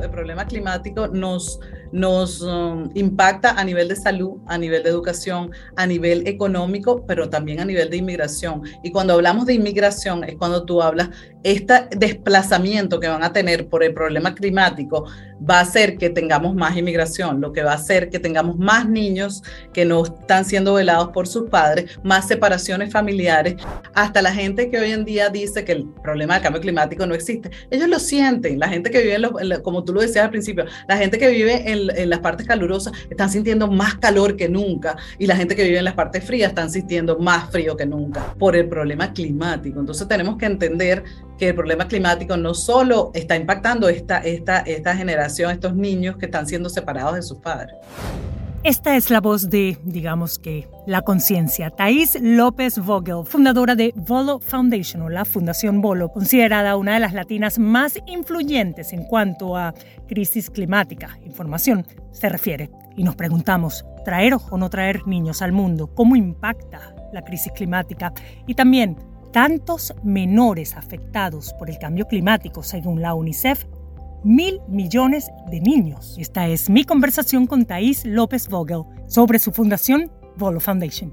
El problema climático nos, um, impacta a nivel de salud, a nivel de educación, a nivel económico, pero también a nivel de inmigración. Y cuando hablamos de inmigración es cuando tú hablas, este desplazamiento que van a tener por el problema climático va a hacer que tengamos más inmigración, lo que va a hacer que tengamos más niños que no están siendo velados por sus padres, más separaciones familiares, hasta la gente que hoy en día dice que el problema del cambio climático no existe. Ellos lo sienten, la gente que vive, en como tú lo decías al principio, la gente que vive en, en, las partes calurosas están sintiendo más calor que nunca y la gente que vive en las partes frías están sintiendo más frío que nunca por el problema climático. Entonces tenemos que entender que el problema climático no solo está impactando esta, esta, esta generación, estos niños que están siendo separados de sus padres. Esta es la voz de, digamos que, la conciencia. Thais López Vogel, fundadora de Volo Foundation o la Fundación Volo, considerada una de las latinas más influyentes en cuanto a crisis climática. Información se refiere. Y nos preguntamos, ¿traer o no traer niños al mundo? ¿Cómo impacta la crisis climática? Y también, tantos menores afectados por el cambio climático, según la UNICEF, mil millones de niños. Esta es mi conversación con Thais López Vogel sobre su fundación Volo Foundation.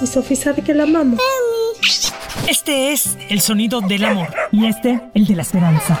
Y Sofía sabe que la amamos. Este es el sonido del amor y este el de la esperanza.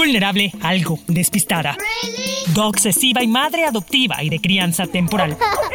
vulnerable, algo despistada. Obsesiva y madre adoptiva y de crianza temporal.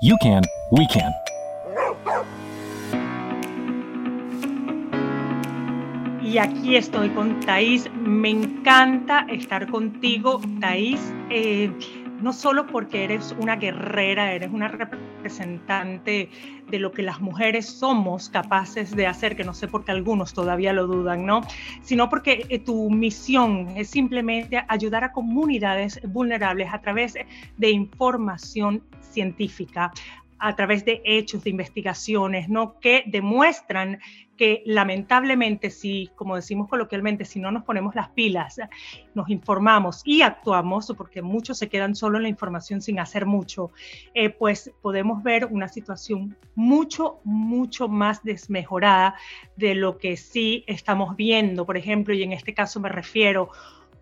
you can, we can. Y aquí estoy con Thais. Me encanta estar contigo, Thais. Eh, no solo porque eres una guerrera, eres una representante de lo que las mujeres somos capaces de hacer, que no sé por qué algunos todavía lo dudan, ¿no? Sino porque eh, tu misión es simplemente ayudar a comunidades vulnerables a través de información científica, a través de hechos, de investigaciones, ¿no? Que demuestran que lamentablemente si, como decimos coloquialmente, si no nos ponemos las pilas, nos informamos y actuamos, porque muchos se quedan solo en la información sin hacer mucho, eh, pues podemos ver una situación mucho, mucho más desmejorada de lo que sí estamos viendo, por ejemplo, y en este caso me refiero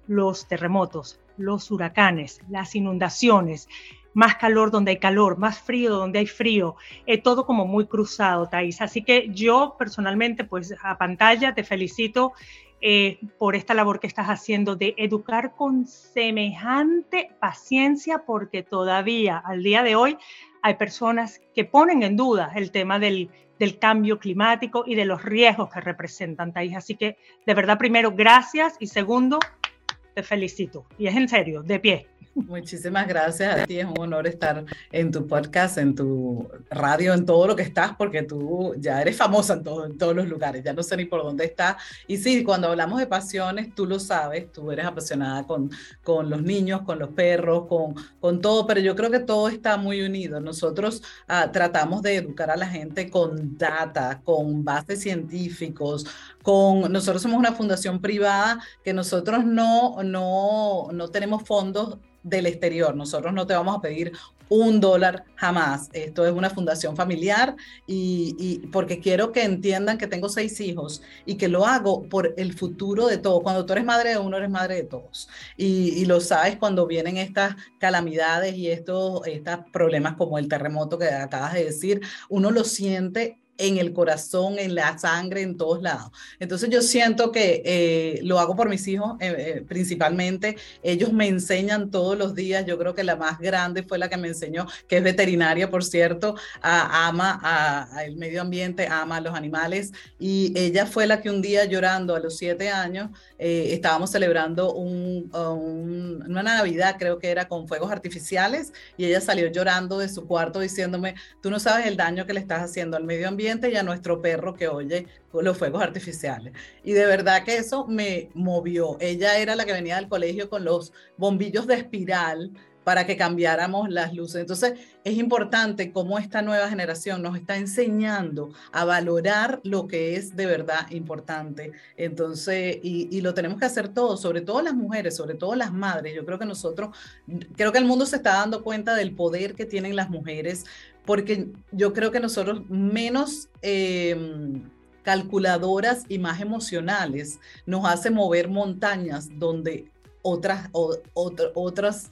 los terremotos, los huracanes, las inundaciones, más calor donde hay calor, más frío donde hay frío, eh, todo como muy cruzado, Thais. Así que yo personalmente, pues a pantalla te felicito eh, por esta labor que estás haciendo de educar con semejante paciencia, porque todavía al día de hoy hay personas que ponen en duda el tema del, del cambio climático y de los riesgos que representan, Thais. Así que de verdad, primero, gracias y segundo, te felicito. Y es en serio, de pie. Muchísimas gracias a ti, es un honor estar en tu podcast, en tu radio, en todo lo que estás, porque tú ya eres famosa en, todo, en todos los lugares, ya no sé ni por dónde estás. Y sí, cuando hablamos de pasiones, tú lo sabes, tú eres apasionada con, con los niños, con los perros, con, con todo, pero yo creo que todo está muy unido. Nosotros ah, tratamos de educar a la gente con data, con bases científicos, con, nosotros somos una fundación privada que nosotros no, no, no tenemos fondos del exterior. Nosotros no te vamos a pedir un dólar jamás. Esto es una fundación familiar y, porque quiero que entiendan que tengo seis hijos y que lo hago por el futuro de todos. Cuando tú eres madre de uno, eres madre de todos. Y, lo sabes cuando vienen estas calamidades y estos, estos problemas como el terremoto que acabas de decir, uno lo siente en el corazón, en la sangre, en todos lados. Entonces yo siento que eh, lo hago por mis hijos eh, eh, principalmente. Ellos me enseñan todos los días. Yo creo que la más grande fue la que me enseñó, que es veterinaria, por cierto, ama al medio ambiente, ama a los animales. Y ella fue la que un día llorando a los siete años, estábamos celebrando un, una Navidad, creo que era con fuegos artificiales, y ella salió llorando de su cuarto diciéndome, tú no sabes el daño que le estás haciendo al medio ambiente y a nuestro perro que oye los fuegos artificiales. Y de verdad que eso me movió. Ella era la que venía del colegio con los bombillos de espiral para que cambiáramos las luces. Entonces, es importante cómo esta nueva generación nos está enseñando a valorar lo que es de verdad importante. Entonces, y, y, lo tenemos que hacer todos, sobre todo las mujeres, sobre todo las madres. Yo creo que nosotros, creo que el mundo se está dando cuenta del poder que tienen las mujeres, porque yo creo que nosotros menos em, calculadoras y más emocionales nos hace mover montañas donde otras, otras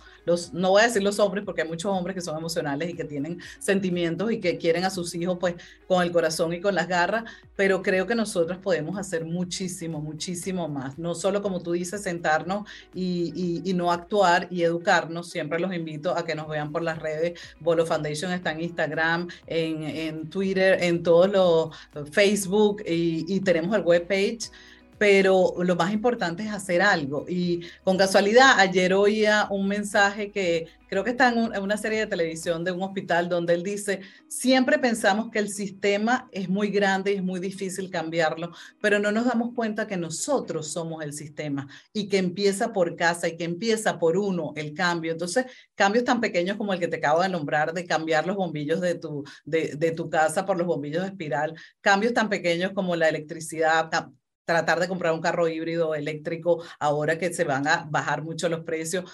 no voy a decir los hombres, porque hay muchos hombres que son emocionales y que tienen sentimientos y que quieren a sus hijos pues con el corazón y con las garras, pero creo que nosotros podemos hacer muchísimo, muchísimo más. No solo como tú dices, sentarnos y, y, no actuar y educarnos. Siempre los invito a que nos vean por las redes. Bolo Foundation está en Instagram, en, en Twitter, en todos los Facebook y, y tenemos el webpage pero lo más importante es hacer algo. Y con casualidad, ayer oía un mensaje que creo que está en, una serie de televisión de un hospital donde él dice, siempre pensamos que el sistema es muy grande y es muy difícil cambiarlo, pero no nos damos cuenta que nosotros somos el sistema y que empieza por casa y que empieza por uno el cambio. Entonces, cambios tan pequeños como el que te acabo de nombrar, de cambiar los bombillos de tu, de, tu casa por los bombillos de espiral, cambios tan pequeños como la electricidad, tratar de comprar un carro híbrido eléctrico ahora que se van a bajar mucho los precios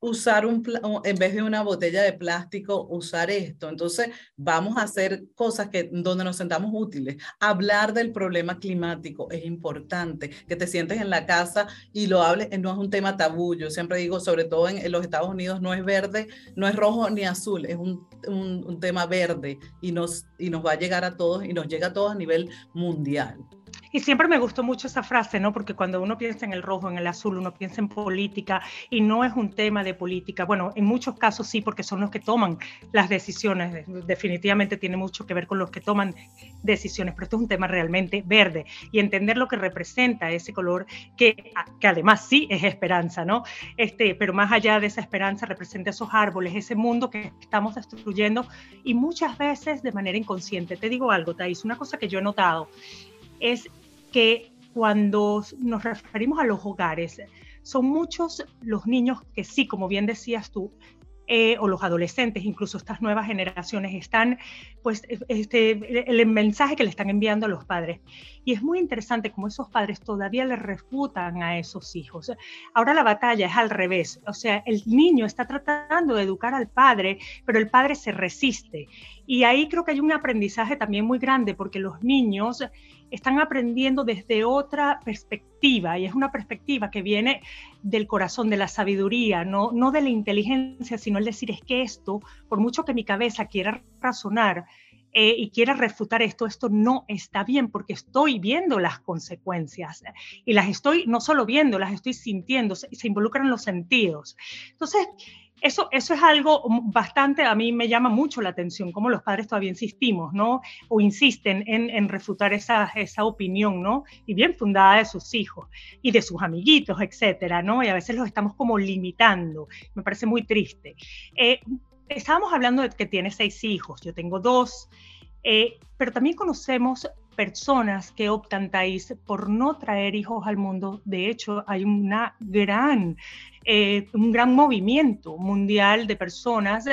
usar un, en vez de una botella de plástico, usar esto. Entonces, vamos a hacer cosas que, donde nos sentamos útiles. Hablar del problema climático es importante, que te sientes en la casa y lo hables, no es un tema tabú. Yo siempre digo, sobre todo en, los Estados Unidos, no es verde, no es rojo ni azul, es un, un, un tema verde y nos, y nos va a llegar a todos y nos llega a todos a nivel mundial. Y siempre me gustó mucho esa frase, ¿no? Porque cuando uno piensa en el rojo, en el azul, uno piensa en política y no es un tema de política. Bueno, en muchos casos sí, porque son los que toman las decisiones. Definitivamente tiene mucho que ver con los que toman decisiones, pero esto es un tema realmente verde y entender lo que representa ese color que, que además sí es esperanza, ¿no? Este, pero más allá de esa esperanza representa esos árboles, ese mundo que estamos destruyendo y muchas veces de manera inconsciente. Te digo algo, Thais, una cosa que yo he notado es que cuando nos referimos a los hogares, son muchos los niños que sí, como bien decías tú, eh, o los adolescentes, incluso estas nuevas generaciones, están, pues, este, el, mensaje que le están enviando a los padres. Y es muy interesante cómo esos padres todavía le refutan a esos hijos. Ahora la batalla es al revés, o sea, el niño está tratando de educar al padre, pero el padre se resiste. Y ahí creo que hay un aprendizaje también muy grande, porque los niños están aprendiendo desde otra perspectiva y es una perspectiva que viene del corazón, de la sabiduría, no, no de la inteligencia, sino el decir es que esto, por mucho que mi cabeza quiera razonar, eh, y quiera refutar esto, esto no está bien porque estoy viendo las consecuencias y las estoy no solo viendo, las estoy sintiendo, se, se involucran los sentidos. Entonces, eso, eso es algo bastante, a mí me llama mucho la atención, cómo los padres todavía insistimos, ¿no? O insisten en, en refutar esa, esa, opinión, ¿no? Y bien fundada de sus hijos y de sus amiguitos, etcétera, ¿no? Y a veces los estamos como limitando. Me parece muy triste. Eh, estábamos hablando de que tiene seis hijos, yo tengo dos, eh, pero también conocemos personas que optan, Thais, por no traer hijos al mundo. De hecho, hay una gran, eh, un gran movimiento mundial de personas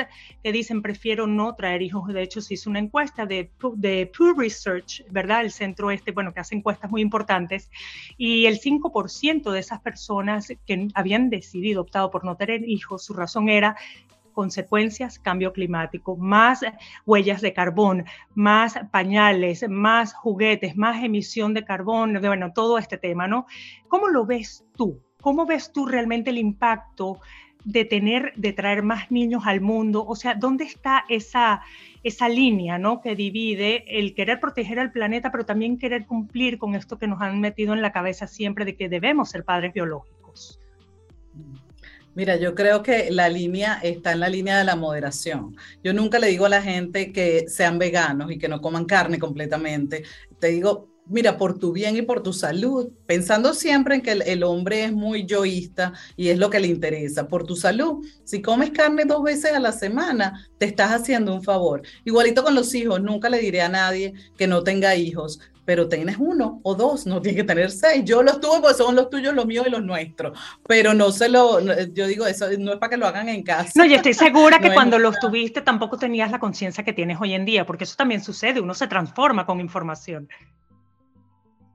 que dicen prefiero no traer hijos. De hecho, se hizo una encuesta de, de Pew Research, ¿verdad? El centro este, bueno, que hace encuestas muy importantes, y el 5% de esas personas que habían decidido, optado por no tener hijos, su razón era consecuencias, cambio climático, más huellas de carbón, más pañales, más juguetes, más emisión de carbón, bueno, todo este tema, ¿no? ¿Cómo lo ves tú? ¿Cómo ves tú realmente el impacto de tener, de traer más niños al mundo? O sea, ¿dónde está esa, esa línea ¿no? que divide el querer proteger al planeta, pero también querer cumplir con esto que nos han metido en la cabeza siempre de que debemos ser padres biológicos? Mira, yo creo que la línea está en la línea de la moderación. Yo nunca le digo a la gente que sean veganos y que no coman carne completamente. Te digo, mira, por tu bien y por tu salud, pensando siempre en que el, hombre es muy yoísta y es lo que le interesa, por tu salud, si comes carne dos veces a la semana, te estás haciendo un favor. Igualito con los hijos, nunca le diré a nadie que no tenga hijos, pero tienes uno o dos, no tienes que tener seis. Yo los tuve porque son los tuyos, los míos y los nuestros, pero no se lo, yo digo, eso no es para que lo hagan en casa. No, y estoy segura que cuando los tuviste tampoco tenías la conciencia que tienes hoy en día, porque eso también sucede, uno se transforma con información.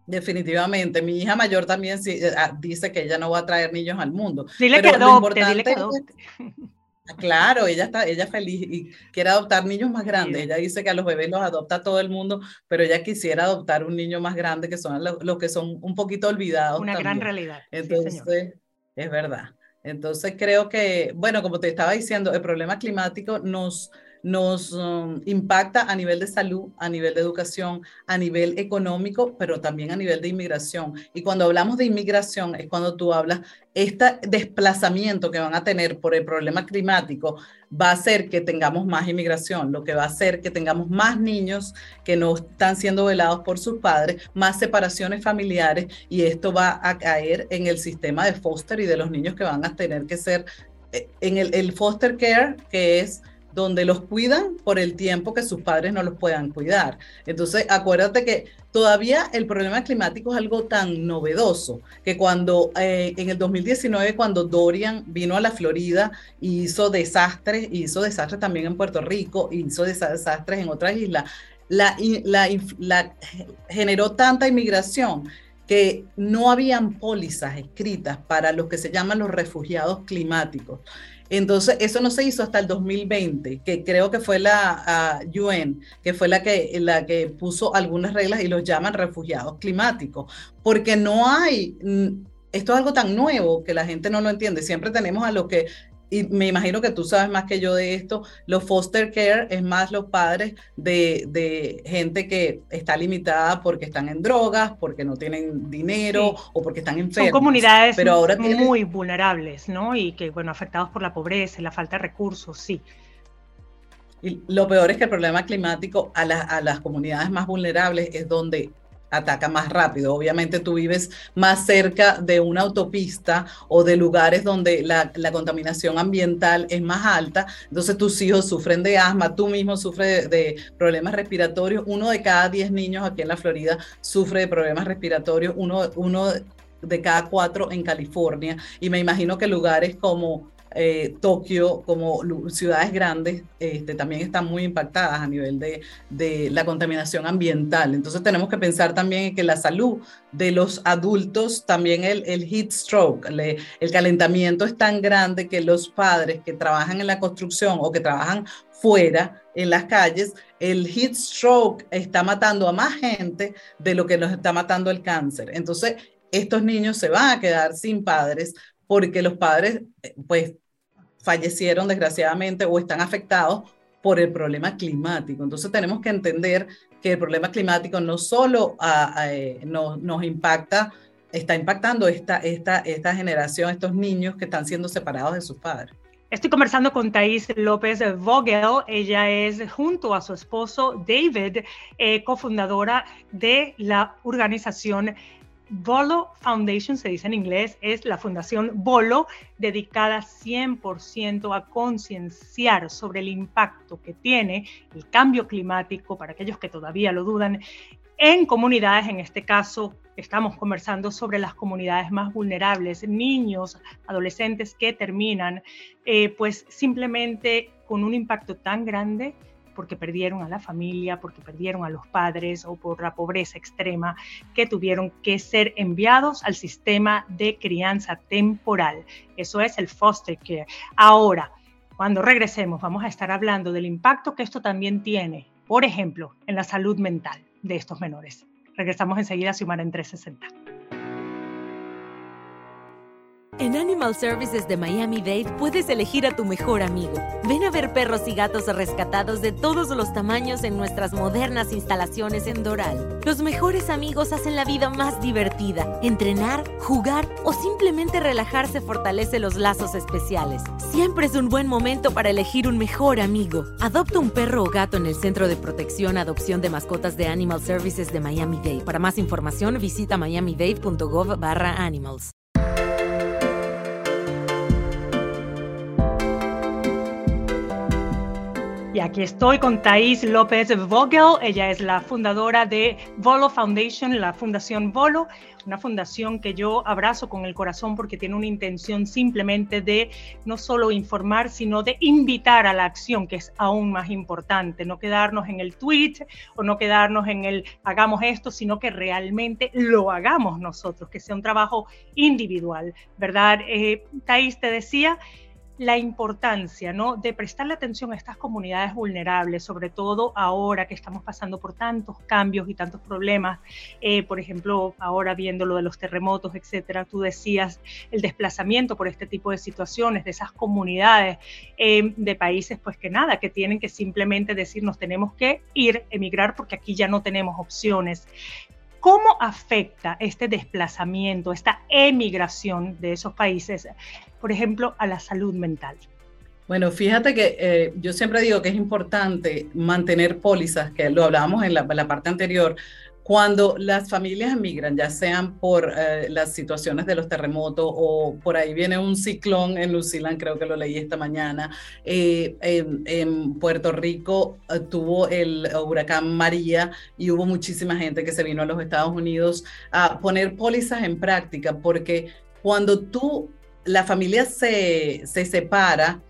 Definitivamente, mi hija mayor también eh, ah, dice que ella no va a traer niños al mundo. Dile que adopte, dile que adopte. Claro, ella está, ella feliz y quiere adoptar niños más grandes. Ella dice que a los bebés los adopta todo el mundo, pero ella quisiera adoptar un niño más grande que son los, que son un poquito olvidados. Una gran realidad. Entonces, es verdad. Entonces creo que, bueno, como te estaba diciendo, el problema climático nos, nos um, impacta a nivel de salud, a nivel de educación, a nivel económico, pero también a nivel de inmigración. Y cuando hablamos de inmigración es cuando tú hablas, este desplazamiento que van a tener por el problema climático va a hacer que tengamos más inmigración, lo que va a hacer que tengamos más niños que no están siendo velados por sus padres, más separaciones familiares y esto va a caer en el sistema de foster y de los niños que van a tener que ser eh, en el, el foster care, que es donde los cuidan por el tiempo que sus padres no los puedan cuidar. Entonces, acuérdate que todavía el problema climático es algo tan novedoso que cuando eh, en el 2019, cuando Dorian vino a la Florida, hizo desastres, hizo desastres también en Puerto Rico, hizo desastres en otras islas, la, generó tanta inmigración que no habían pólizas escritas para los que se llaman los refugiados climáticos. Entonces, eso no se hizo hasta el 2020, que creo que fue la UN, que fue la que, la que puso algunas reglas y los llaman refugiados climáticos, porque no hay, esto es algo tan nuevo que la gente no lo entiende. Siempre tenemos a los que y me imagino que tú sabes más que yo de esto, los foster care es más los padres de, gente que está limitada porque están en drogas, porque no tienen dinero o porque están enfermos. Son comunidades pero ahora muy vulnerables, ¿no? Y que, bueno, afectados por la pobreza y la falta de recursos, sí. Y lo peor es que el problema climático a, a las comunidades más vulnerables es donde ataca más rápido. Obviamente tú vives más cerca de una autopista o de lugares donde la, contaminación ambiental es más alta, entonces tus hijos sufren de asma, tú mismo sufres de, problemas respiratorios, uno de cada diez niños aquí en la Florida sufre de problemas respiratorios, uno, uno de cada cuatro en California, y me imagino que lugares como eh, Tokio, como ciudades grandes, este, también están muy impactadas a nivel de, de, la contaminación ambiental. Entonces tenemos que pensar también en que la salud de los adultos, también el, heat stroke, el calentamiento es tan grande que los padres que trabajan en la construcción o que trabajan fuera en las calles, el heat stroke está matando a más gente de lo que nos está matando el cáncer. Entonces, estos niños se van a quedar sin padres porque los padres, eh, pues, fallecieron desgraciadamente o están afectados por el problema climático. Entonces tenemos que entender que el problema climático no solo eh, nos, impacta, está impactando esta, esta, esta generación, estos niños que están siendo separados de sus padres. Estoy conversando con Thais López Vogel. Ella es, junto a su esposo David, eh, cofundadora de la organización Bolo Foundation, se dice en inglés, es la fundación Bolo, dedicada 100% a concienciar sobre el impacto que tiene el cambio climático, para aquellos que todavía lo dudan, en comunidades, en este caso estamos conversando sobre las comunidades más vulnerables, niños, adolescentes que terminan, eh, pues simplemente con un impacto tan grande porque perdieron a la familia, porque perdieron a los padres o por la pobreza extrema, que tuvieron que ser enviados al sistema de crianza temporal. Eso es el foster care. Ahora, cuando regresemos, vamos a estar hablando del impacto que esto también tiene, por ejemplo, en la salud mental de estos menores. Regresamos enseguida a Sumar en 360. En Animal Services de Miami-Dade puedes elegir a tu mejor amigo. Ven a ver perros y gatos rescatados de todos los tamaños en nuestras modernas instalaciones en Doral. Los mejores amigos hacen la vida más divertida. Entrenar, jugar o simplemente relajarse fortalece los lazos especiales. Siempre es un buen momento para elegir un mejor amigo. Adopta un perro o gato en el Centro de Protección Adopción de Mascotas de Animal Services de Miami-Dade. Para más información visita miamidade.gov Y aquí estoy con Thais López Vogel. Ella es la fundadora de Volo Foundation, la Fundación Volo, una fundación que yo abrazo con el corazón porque tiene una intención simplemente de no solo informar, sino de invitar a la acción, que es aún más importante. No quedarnos en el tweet o no quedarnos en el hagamos esto, sino que realmente lo hagamos nosotros, que sea un trabajo individual, ¿verdad? Eh, Thais te decía la importancia ¿no? de prestarle atención a estas comunidades vulnerables, sobre todo ahora que estamos pasando por tantos cambios y tantos problemas, eh, por ejemplo, ahora viendo lo de los terremotos, etcétera, tú decías el desplazamiento por este tipo de situaciones, de esas comunidades eh, de países, pues que nada, que tienen que simplemente decir nos tenemos que ir, emigrar, porque aquí ya no tenemos opciones. ¿Cómo afecta este desplazamiento, esta emigración de esos países, por ejemplo, a la salud mental? Bueno, fíjate que eh, yo siempre digo que es importante mantener pólizas, que lo hablábamos en la, la parte anterior, cuando las familias emigran, ya sean por eh, las situaciones de los terremotos o por ahí viene un ciclón en Zealand, creo que lo leí esta mañana, eh, en, Puerto Rico eh, tuvo el huracán María y hubo muchísima gente que se vino a los Estados Unidos a poner pólizas en práctica, porque cuando tú, la familia se, se separa,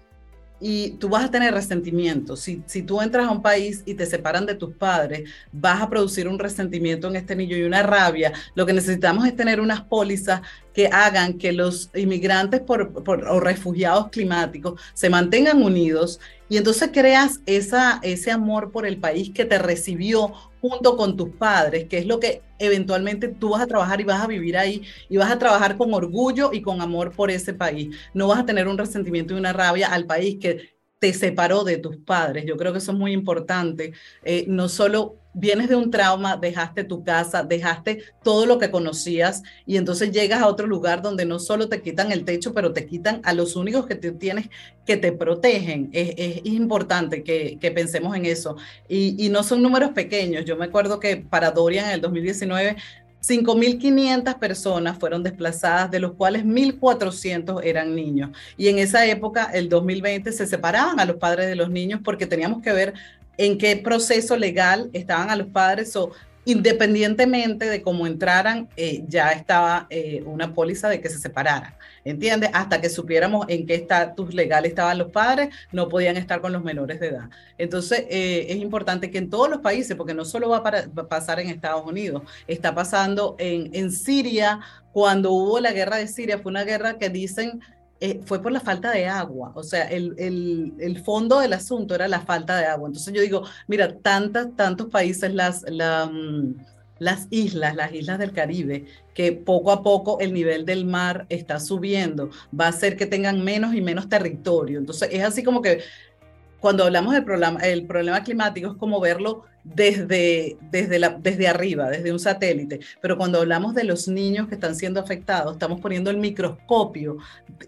y tú vas a tener resentimiento. Si, si tú entras a un país y te separan de tus padres, vas a producir un resentimiento en este niño y una rabia. Lo que necesitamos es tener unas pólizas que hagan que los inmigrantes por, o refugiados climáticos se mantengan unidos y entonces creas esa, ese amor por el país que te recibió junto con tus padres, que es lo que eventualmente tú vas a trabajar y vas a vivir ahí y vas a trabajar con orgullo y con amor por ese país. No vas a tener un resentimiento y una rabia al país que te separó de tus padres. Yo creo que eso es muy importante. Eh, no solo vienes de un trauma, dejaste tu casa, dejaste todo lo que conocías y entonces llegas a otro lugar donde no solo te quitan el techo, pero te quitan a los únicos que tienes que te protegen. Es, importante que, pensemos en eso. Y, y no son números pequeños. Yo me acuerdo que para Dorian en el 2019 5.500 personas fueron desplazadas, de los cuales 1.400 eran niños. Y en esa época, el 2020, se separaban a los padres de los niños porque teníamos que ver en qué proceso legal estaban a los padres o independientemente de cómo entraran, eh, ya estaba eh, una póliza de que se separaran, ¿entiendes? Hasta que supiéramos en qué estatus legal estaban los padres, no podían estar con los menores de edad. Entonces, eh, es importante que en todos los países, porque no solo va, a pasar en Estados Unidos, está pasando en, en Siria, cuando hubo la guerra de Siria, fue una guerra que dicen eh, fue por la falta de agua. O sea, el, el, el, fondo del asunto era la falta de agua. Entonces yo digo, mira, tantas, tantos países, las, la, mm, las islas, las islas del Caribe, que poco a poco el nivel del mar está subiendo, va a hacer que tengan menos y menos territorio. Entonces es así como que cuando hablamos del problema, el problema climático es como verlo desde, desde, la, desde arriba, desde un satélite. Pero cuando hablamos de los niños que están siendo afectados, estamos poniendo el microscopio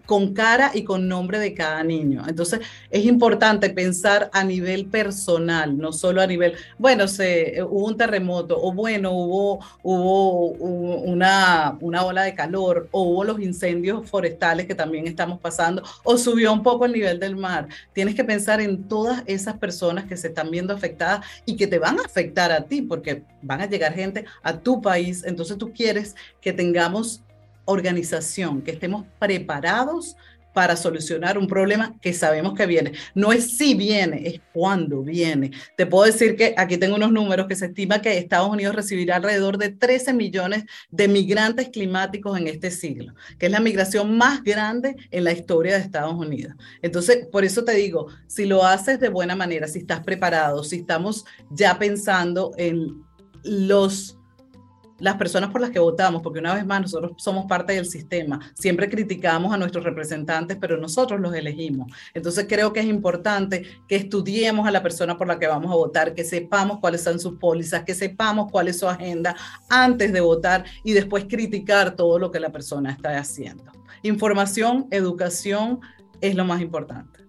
con cara y con nombre de cada niño. Entonces, es importante pensar a nivel personal, no solo a nivel, bueno, se, hubo un terremoto, o bueno, hubo, hubo una, una ola de calor, o hubo los incendios forestales que también estamos pasando, o subió un poco el nivel del mar. Tienes que pensar en todas esas personas que se están viendo afectadas y que te van van a afectar a ti porque van a llegar gente a tu país. Entonces tú quieres que tengamos organización, que estemos preparados para solucionar un problema que sabemos que viene. No es si viene, es cuándo viene. Te puedo decir que aquí tengo unos números que se estima que Estados Unidos recibirá alrededor de 13 millones de migrantes climáticos en este siglo, que es la migración más grande en la historia de Estados Unidos. Entonces, por eso te digo, si lo haces de buena manera, si estás preparado, si estamos ya pensando en los las personas por las que votamos, porque una vez más nosotros somos parte del sistema, siempre criticamos a nuestros representantes, pero nosotros los elegimos. Entonces creo que es importante que estudiemos a la persona por la que vamos a votar, que sepamos cuáles son sus pólizas, que sepamos cuál es su agenda antes de votar y después criticar todo lo que la persona está haciendo. Información, educación es lo más importante.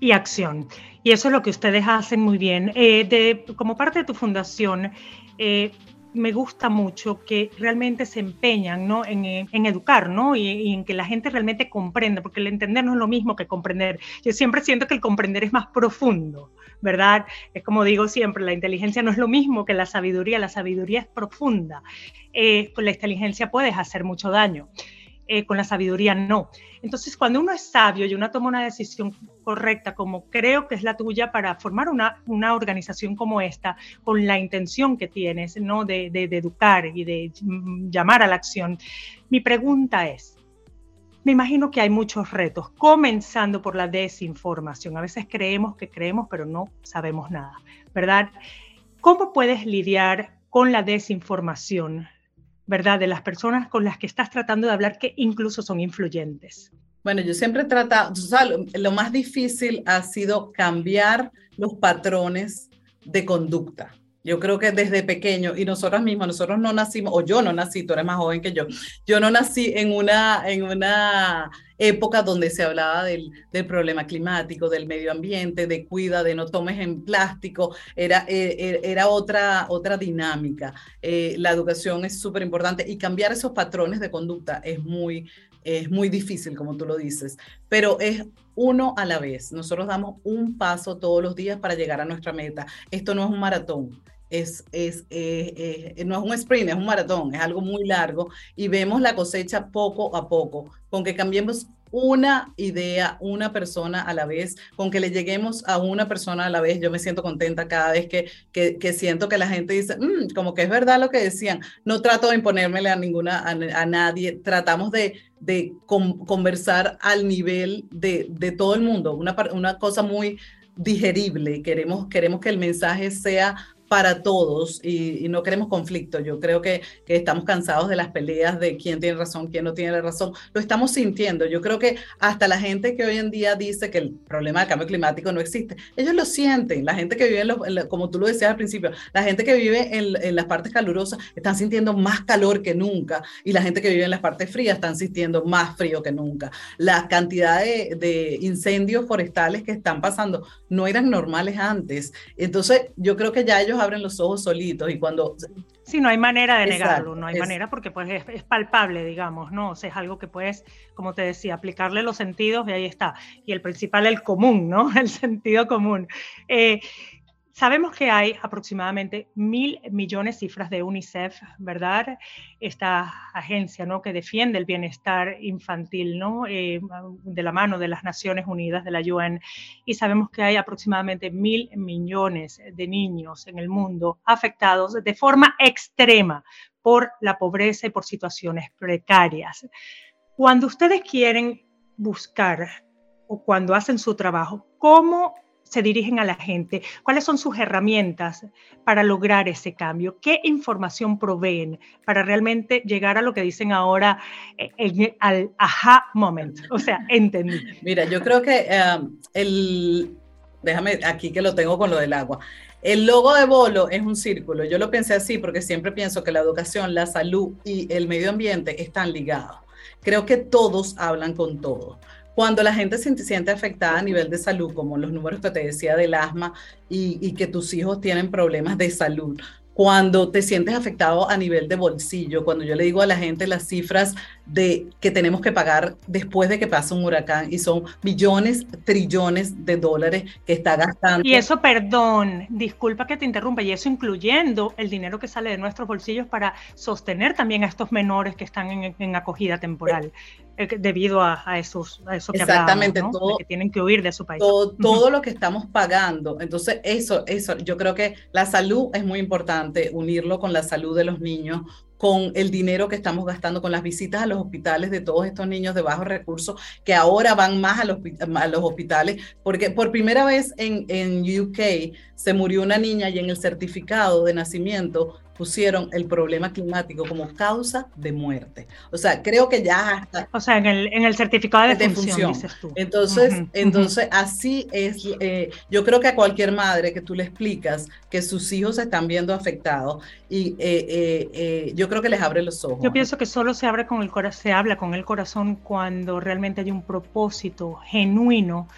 Y acción. Y eso es lo que ustedes hacen muy bien. Eh, de, como parte de tu fundación, eh, me gusta mucho que realmente se empeñan ¿no? en, eh, educar ¿no? Y, en que la gente realmente comprenda, porque el entender no es lo mismo que comprender. Yo siempre siento que el comprender es más profundo, ¿verdad? Es como digo siempre, la inteligencia no es lo mismo que la sabiduría, la sabiduría es profunda. Eh, con la inteligencia puedes hacer mucho daño. Eh, con la sabiduría no. Entonces, cuando uno es sabio y uno toma una decisión correcta, como creo que es la tuya, para formar una, una organización como esta, con la intención que tienes, ¿no? De, de, educar y de llamar a la acción, mi pregunta es, me imagino que hay muchos retos, comenzando por la desinformación. A veces creemos que creemos, pero no sabemos nada, ¿verdad? ¿Cómo puedes lidiar con la desinformación ¿verdad? De las personas con las que estás tratando de hablar que incluso son influyentes. Bueno, yo siempre he tratado, lo más difícil ha sido cambiar los patrones de conducta. Yo creo que desde pequeño, y nosotros mismos, nosotros no nacimos, o yo no nací, tú eres más joven que yo, yo no nací en una, en una época donde se hablaba del, problema climático, del medio ambiente, de cuida, de no tomes en plástico, era, eh, eh, era otra, otra dinámica. Eh, la educación es súper importante y cambiar esos patrones de conducta es muy, es muy difícil, como tú lo dices, pero es uno a la vez. Nosotros damos un paso todos los días para llegar a nuestra meta. Esto no es un maratón es, es, eh, eh, no es un sprint, es un maratón, es algo muy largo y vemos la cosecha poco a poco, con que cambiemos una idea, una persona a la vez, con que le lleguemos a una persona a la vez. Yo me siento contenta cada vez que, que, siento que la gente dice, mm, como que es verdad lo que decían. No trato de imponérmele a ninguna, a, nadie, tratamos de, de conversar al nivel de, de todo el mundo, una, una cosa muy digerible. Queremos, queremos que el mensaje sea para todos y, no queremos conflicto. Yo creo que, que, estamos cansados de las peleas de quién tiene razón, quién no tiene la razón. Lo estamos sintiendo. Yo creo que hasta la gente que hoy en día dice que el problema del cambio climático no existe, ellos lo sienten. La gente que vive, en como tú lo decías al principio, la gente que vive en, en, las partes calurosas están sintiendo más calor que nunca y la gente que vive en las partes frías están sintiendo más frío que nunca. La cantidad de, de incendios forestales que están pasando no eran normales antes. Entonces, yo creo que ya ellos abren los ojos solitos y cuando... Sí, no hay manera de negarlo, no hay manera porque pues es, palpable, digamos, ¿no? O sea, es algo que puedes, como te decía, aplicarle los sentidos y ahí está. Y el principal, el común, ¿no? El sentido común. Eh, Sabemos que hay aproximadamente mil millones cifras de UNICEF, ¿verdad? Esta agencia ¿no? que defiende el bienestar infantil ¿no? Eh, de la mano de las Naciones Unidas, de la UN. Y sabemos que hay aproximadamente mil millones de niños en el mundo afectados de forma extrema por la pobreza y por situaciones precarias. Cuando ustedes quieren buscar o cuando hacen su trabajo, ¿cómo se dirigen a la gente? ¿Cuáles son sus herramientas para lograr ese cambio? ¿Qué información proveen para realmente llegar a lo que dicen ahora eh, al aha moment? O sea, entendí. Mira, yo creo que um, el, déjame aquí que lo tengo con lo del agua. El logo de Bolo es un círculo. Yo lo pensé así porque siempre pienso que la educación, la salud y el medio ambiente están ligados. Creo que todos hablan con todos. Cuando la gente se siente afectada a nivel de salud, como los números que te decía del asma y, que tus hijos tienen problemas de salud, cuando te sientes afectado a nivel de bolsillo, cuando yo le digo a la gente las cifras de que tenemos que pagar después de que pasa un huracán y son millones, trillones de dólares que está gastando. Y eso, perdón, disculpa que te interrumpa, y eso incluyendo el dinero que sale de nuestros bolsillos para sostener también a estos menores que están en, acogida temporal. Eh, debido a, esos, a eso que Exactamente, todo, que tienen que huir de su país. Todo, todo lo que estamos pagando. Entonces, eso, eso, yo creo que la salud es muy importante, unirlo con la salud de los niños, con el dinero que estamos gastando, con las visitas a los hospitales de todos estos niños de bajos recursos que ahora van más a los, a los hospitales, porque por primera vez en, en UK se murió una niña y en el certificado de nacimiento pusieron el problema climático como causa de muerte. O sea, creo que ya O sea, en el, en el certificado de, defunción, dices tú. Entonces, entonces así es, eh, yo creo que a cualquier madre que tú le explicas que sus hijos se están viendo afectados y eh, eh, yo creo que les abre los ojos. Yo pienso que solo se abre con el corazón, se habla con el corazón cuando realmente hay un propósito genuino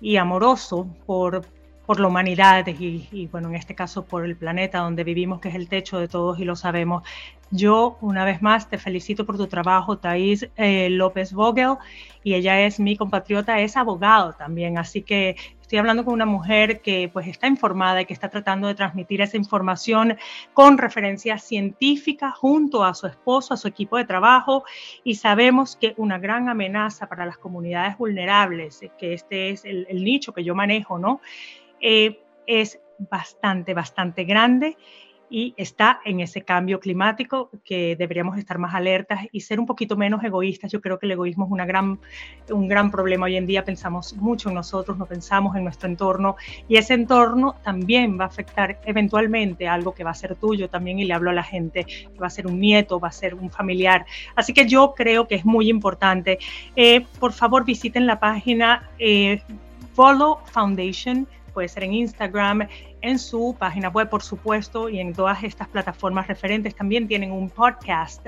y amoroso por, por la humanidad y, bueno, en este caso por el planeta donde vivimos, que es el techo de todos y lo sabemos. Yo, una vez más, te felicito por tu trabajo, Thais eh, López Vogel, y ella es mi compatriota, es abogado también, así que estoy hablando con una mujer que pues está informada y que está tratando de transmitir esa información con referencia científica junto a su esposo, a su equipo de trabajo, y sabemos que una gran amenaza para las comunidades vulnerables, que este es el, el nicho que yo manejo, ¿no? Eh, es bastante, bastante grande y está en ese cambio climático que deberíamos estar más alertas y ser un poquito menos egoístas. Yo creo que el egoísmo es una gran, un gran problema hoy en día. Pensamos mucho en nosotros, no pensamos en nuestro entorno y ese entorno también va a afectar eventualmente algo que va a ser tuyo también y le hablo a la gente, que va a ser un nieto, va a ser un familiar. Así que yo creo que es muy importante. Eh, por favor, visiten la página eh, Follow Foundation puede ser en Instagram, en su página web, por supuesto, y en todas estas plataformas referentes. También tienen un podcast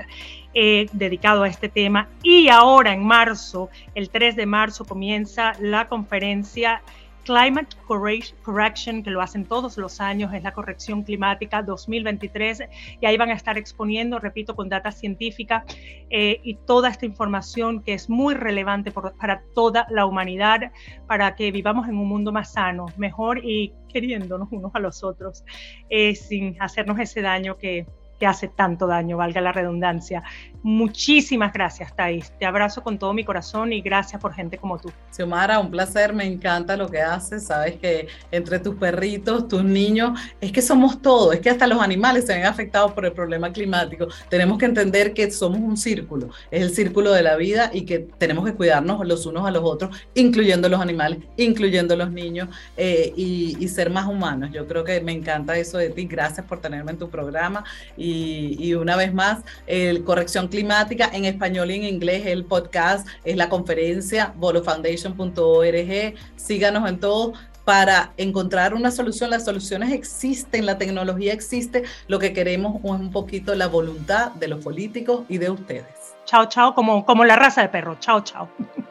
eh, dedicado a este tema. Y ahora, en marzo, el 3 de marzo, comienza la conferencia Climate Correction, que lo hacen todos los años, es la corrección climática 2023, y ahí van a estar exponiendo, repito, con data científica eh, y toda esta información que es muy relevante para toda la humanidad, para que vivamos en un mundo más sano, mejor y queriéndonos unos a los otros, eh, sin hacernos ese daño que, que hace tanto daño, valga la redundancia. Muchísimas gracias, Thais. Te abrazo con todo mi corazón y gracias por gente como tú. Xiomara, un placer, me encanta lo que haces. Sabes que entre tus perritos, tus niños, es que somos todos, es que hasta los animales se ven afectados por el problema climático. Tenemos que entender que somos un círculo, es el círculo de la vida y que tenemos que cuidarnos los unos a los otros, incluyendo los animales, incluyendo los niños eh, y, y, ser más humanos. Yo creo que me encanta eso de ti. Gracias por tenerme en tu programa y, una vez más, el corrección climática en español y en inglés, el podcast, es la conferencia, bolofoundation.org. Síganos en todo para encontrar una solución. Las soluciones existen, la tecnología existe. Lo que queremos es un poquito la voluntad de los políticos y de ustedes. Chao, chao, como, como la raza de perro. Chao, chao.